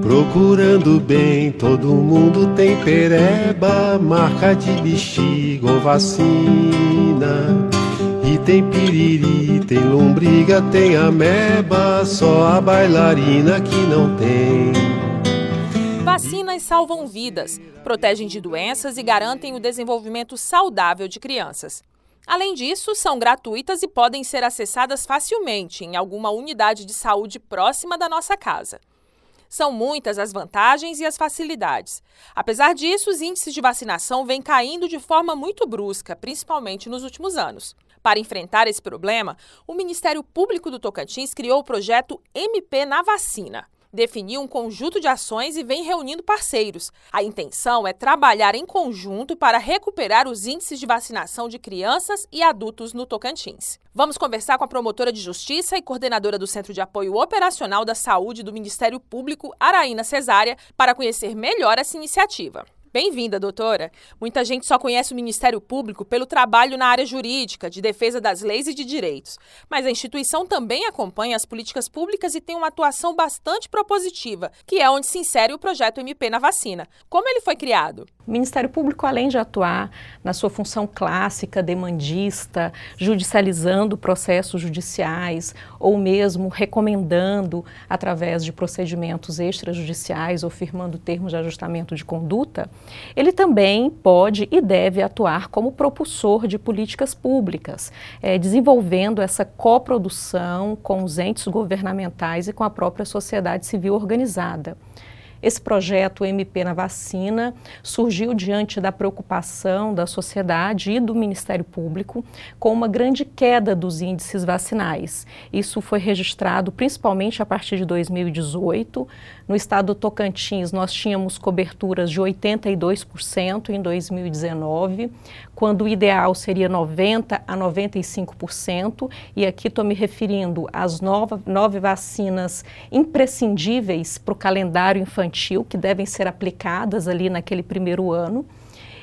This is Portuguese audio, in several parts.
Procurando bem, todo mundo tem pereba, marca de bexiga ou vacina. E tem piriri, tem lombriga, tem ameba, só a bailarina que não tem. Vacinas salvam vidas, protegem de doenças e garantem o desenvolvimento saudável de crianças. Além disso, são gratuitas e podem ser acessadas facilmente em alguma unidade de saúde próxima da nossa casa. São muitas as vantagens e as facilidades. Apesar disso, os índices de vacinação vêm caindo de forma muito brusca, principalmente nos últimos anos. Para enfrentar esse problema, o Ministério Público do Tocantins criou o projeto MP na Vacina definiu um conjunto de ações e vem reunindo parceiros. A intenção é trabalhar em conjunto para recuperar os índices de vacinação de crianças e adultos no Tocantins. Vamos conversar com a promotora de justiça e coordenadora do Centro de Apoio Operacional da Saúde do Ministério Público, Araína Cesária, para conhecer melhor essa iniciativa. Bem-vinda, doutora. Muita gente só conhece o Ministério Público pelo trabalho na área jurídica, de defesa das leis e de direitos. Mas a instituição também acompanha as políticas públicas e tem uma atuação bastante propositiva, que é onde se insere o projeto MP na vacina. Como ele foi criado? O Ministério Público, além de atuar na sua função clássica, demandista, judicializando processos judiciais ou mesmo recomendando através de procedimentos extrajudiciais ou firmando termos de ajustamento de conduta, ele também pode e deve atuar como propulsor de políticas públicas, é, desenvolvendo essa coprodução com os entes governamentais e com a própria sociedade civil organizada. Esse projeto MP na Vacina surgiu diante da preocupação da sociedade e do Ministério Público com uma grande queda dos índices vacinais. Isso foi registrado principalmente a partir de 2018. No estado do Tocantins, nós tínhamos coberturas de 82% em 2019, quando o ideal seria 90% a 95%, e aqui estou me referindo às nove, nove vacinas imprescindíveis para o calendário infantil, que devem ser aplicadas ali naquele primeiro ano.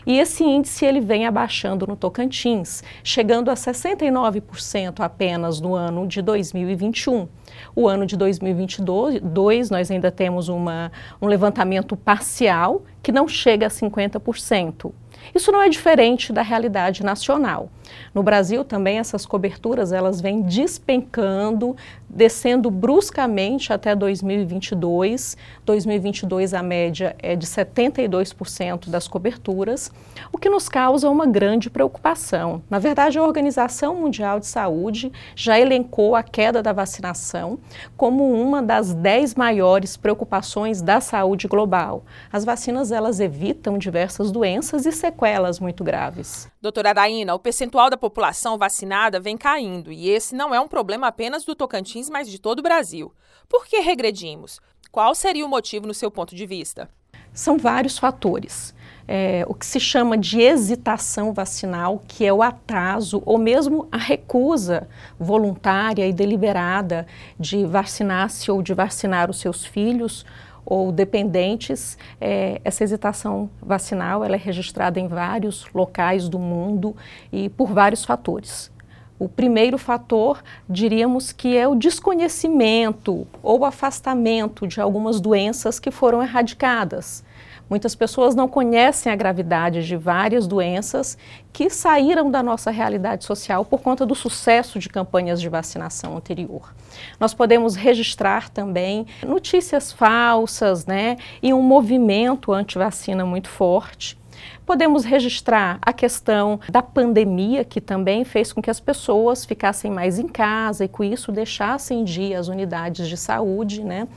E esse índice ele vem abaixando no Tocantins, chegando a 69% apenas no ano de 2021. O ano de 2022, nós ainda temos uma, um levantamento parcial que não chega a 50%. Isso não é diferente da realidade nacional. No Brasil também essas coberturas elas vêm despencando, descendo bruscamente até 2022. 2022 a média é de 72% das coberturas, o que nos causa uma grande preocupação. Na verdade, a Organização Mundial de Saúde já elencou a queda da vacinação como uma das 10 maiores preocupações da saúde global. As vacinas elas evitam diversas doenças e sequelas muito graves. Doutora Daína, o percentual da população vacinada vem caindo e esse não é um problema apenas do Tocantins, mas de todo o Brasil. Por que regredimos? Qual seria o motivo no seu ponto de vista? São vários fatores. É, o que se chama de hesitação vacinal, que é o atraso ou mesmo a recusa voluntária e deliberada de vacinar-se ou de vacinar os seus filhos ou dependentes, é, essa hesitação vacinal ela é registrada em vários locais do mundo e por vários fatores. O primeiro fator, diríamos que é o desconhecimento ou afastamento de algumas doenças que foram erradicadas. Muitas pessoas não conhecem a gravidade de várias doenças que saíram da nossa realidade social por conta do sucesso de campanhas de vacinação anterior. Nós podemos registrar também notícias falsas, né, e um movimento anti-vacina muito forte. Podemos registrar a questão da pandemia, que também fez com que as pessoas ficassem mais em casa e com isso deixassem de ir às unidades de saúde. Né?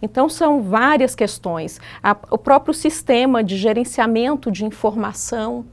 Então, são várias questões. O próprio sistema de gerenciamento de informação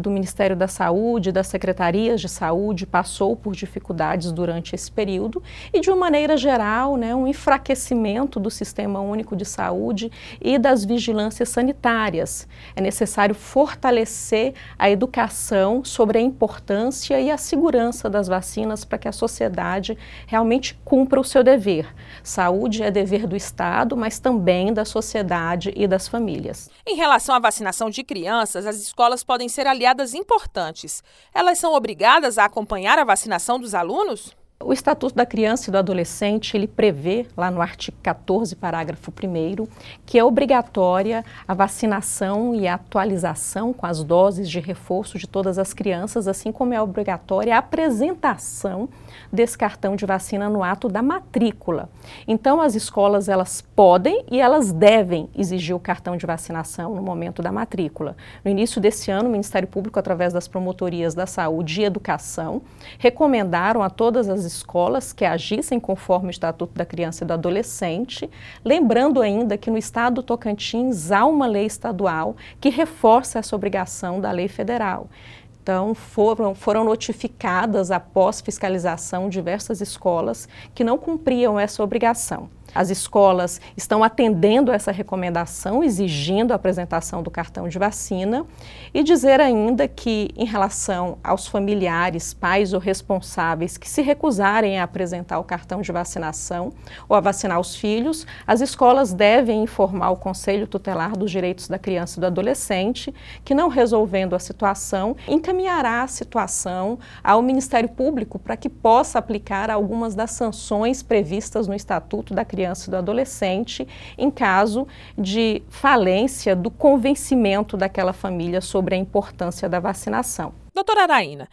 do Ministério da Saúde, das secretarias de saúde, passou por dificuldades durante esse período e, de uma maneira geral, né, um enfraquecimento do Sistema Único de Saúde e das vigilâncias sanitárias. É necessário fortalecer a educação sobre a importância e a segurança das vacinas para que a sociedade realmente cumpra o seu dever. Saúde é dever do Estado, mas também da sociedade e das famílias. Em relação à vacinação de crianças, as escolas podem ser aliadas importantes. Elas são obrigadas a acompanhar a vacinação dos alunos? O Estatuto da Criança e do Adolescente, ele prevê, lá no artigo 14, parágrafo 1 que é obrigatória a vacinação e a atualização com as doses de reforço de todas as crianças, assim como é obrigatória a apresentação desse cartão de vacina no ato da matrícula. Então, as escolas elas podem e elas devem exigir o cartão de vacinação no momento da matrícula. No início desse ano, o Ministério Público, através das promotorias da saúde e educação, recomendaram a todas as escolas que agissem conforme o Estatuto da Criança e do Adolescente, lembrando ainda que no estado do Tocantins há uma lei estadual que reforça essa obrigação da lei federal. Então, foram, foram notificadas, após fiscalização, diversas escolas que não cumpriam essa obrigação. As escolas estão atendendo essa recomendação, exigindo a apresentação do cartão de vacina e dizer ainda que, em relação aos familiares, pais ou responsáveis que se recusarem a apresentar o cartão de vacinação ou a vacinar os filhos, as escolas devem informar o Conselho Tutelar dos Direitos da Criança e do Adolescente, que, não resolvendo a situação, encaminhará a situação ao Ministério Público para que possa aplicar algumas das sanções previstas no Estatuto da Criança criança e do adolescente em caso de falência do convencimento daquela família sobre a importância da vacinação. Doutora Araína,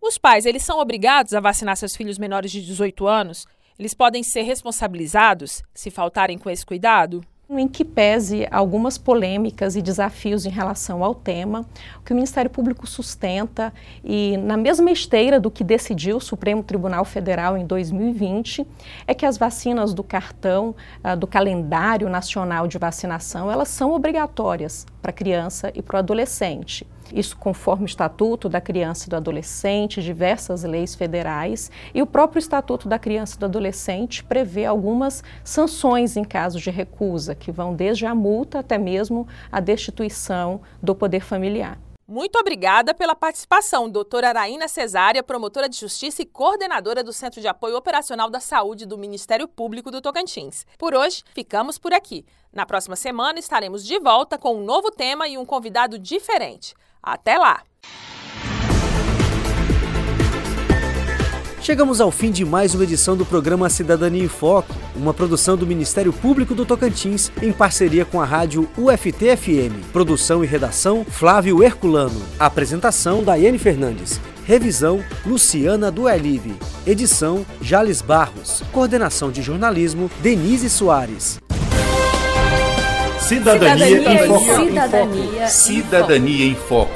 os pais, eles são obrigados a vacinar seus filhos menores de 18 anos? Eles podem ser responsabilizados se faltarem com esse cuidado? Em que pese algumas polêmicas e desafios em relação ao tema, o que o Ministério Público sustenta e na mesma esteira do que decidiu o Supremo Tribunal Federal em 2020, é que as vacinas do cartão uh, do calendário nacional de vacinação, elas são obrigatórias para criança e para o adolescente isso conforme o Estatuto da Criança e do Adolescente, diversas leis federais, e o próprio Estatuto da Criança e do Adolescente prevê algumas sanções em caso de recusa, que vão desde a multa até mesmo a destituição do poder familiar. Muito obrigada pela participação, doutora Araína Cesária, promotora de justiça e coordenadora do Centro de Apoio Operacional da Saúde do Ministério Público do Tocantins. Por hoje, ficamos por aqui. Na próxima semana estaremos de volta com um novo tema e um convidado diferente. Até lá! Chegamos ao fim de mais uma edição do programa Cidadania em Foco, uma produção do Ministério Público do Tocantins em parceria com a rádio UFT-FM. Produção e redação Flávio Herculano. Apresentação Daiane Fernandes. Revisão Luciana Duelive. Edição Jales Barros. Coordenação de jornalismo Denise Soares. Cidadania, Cidadania em Foco. Cidadania, Cidadania em Foco.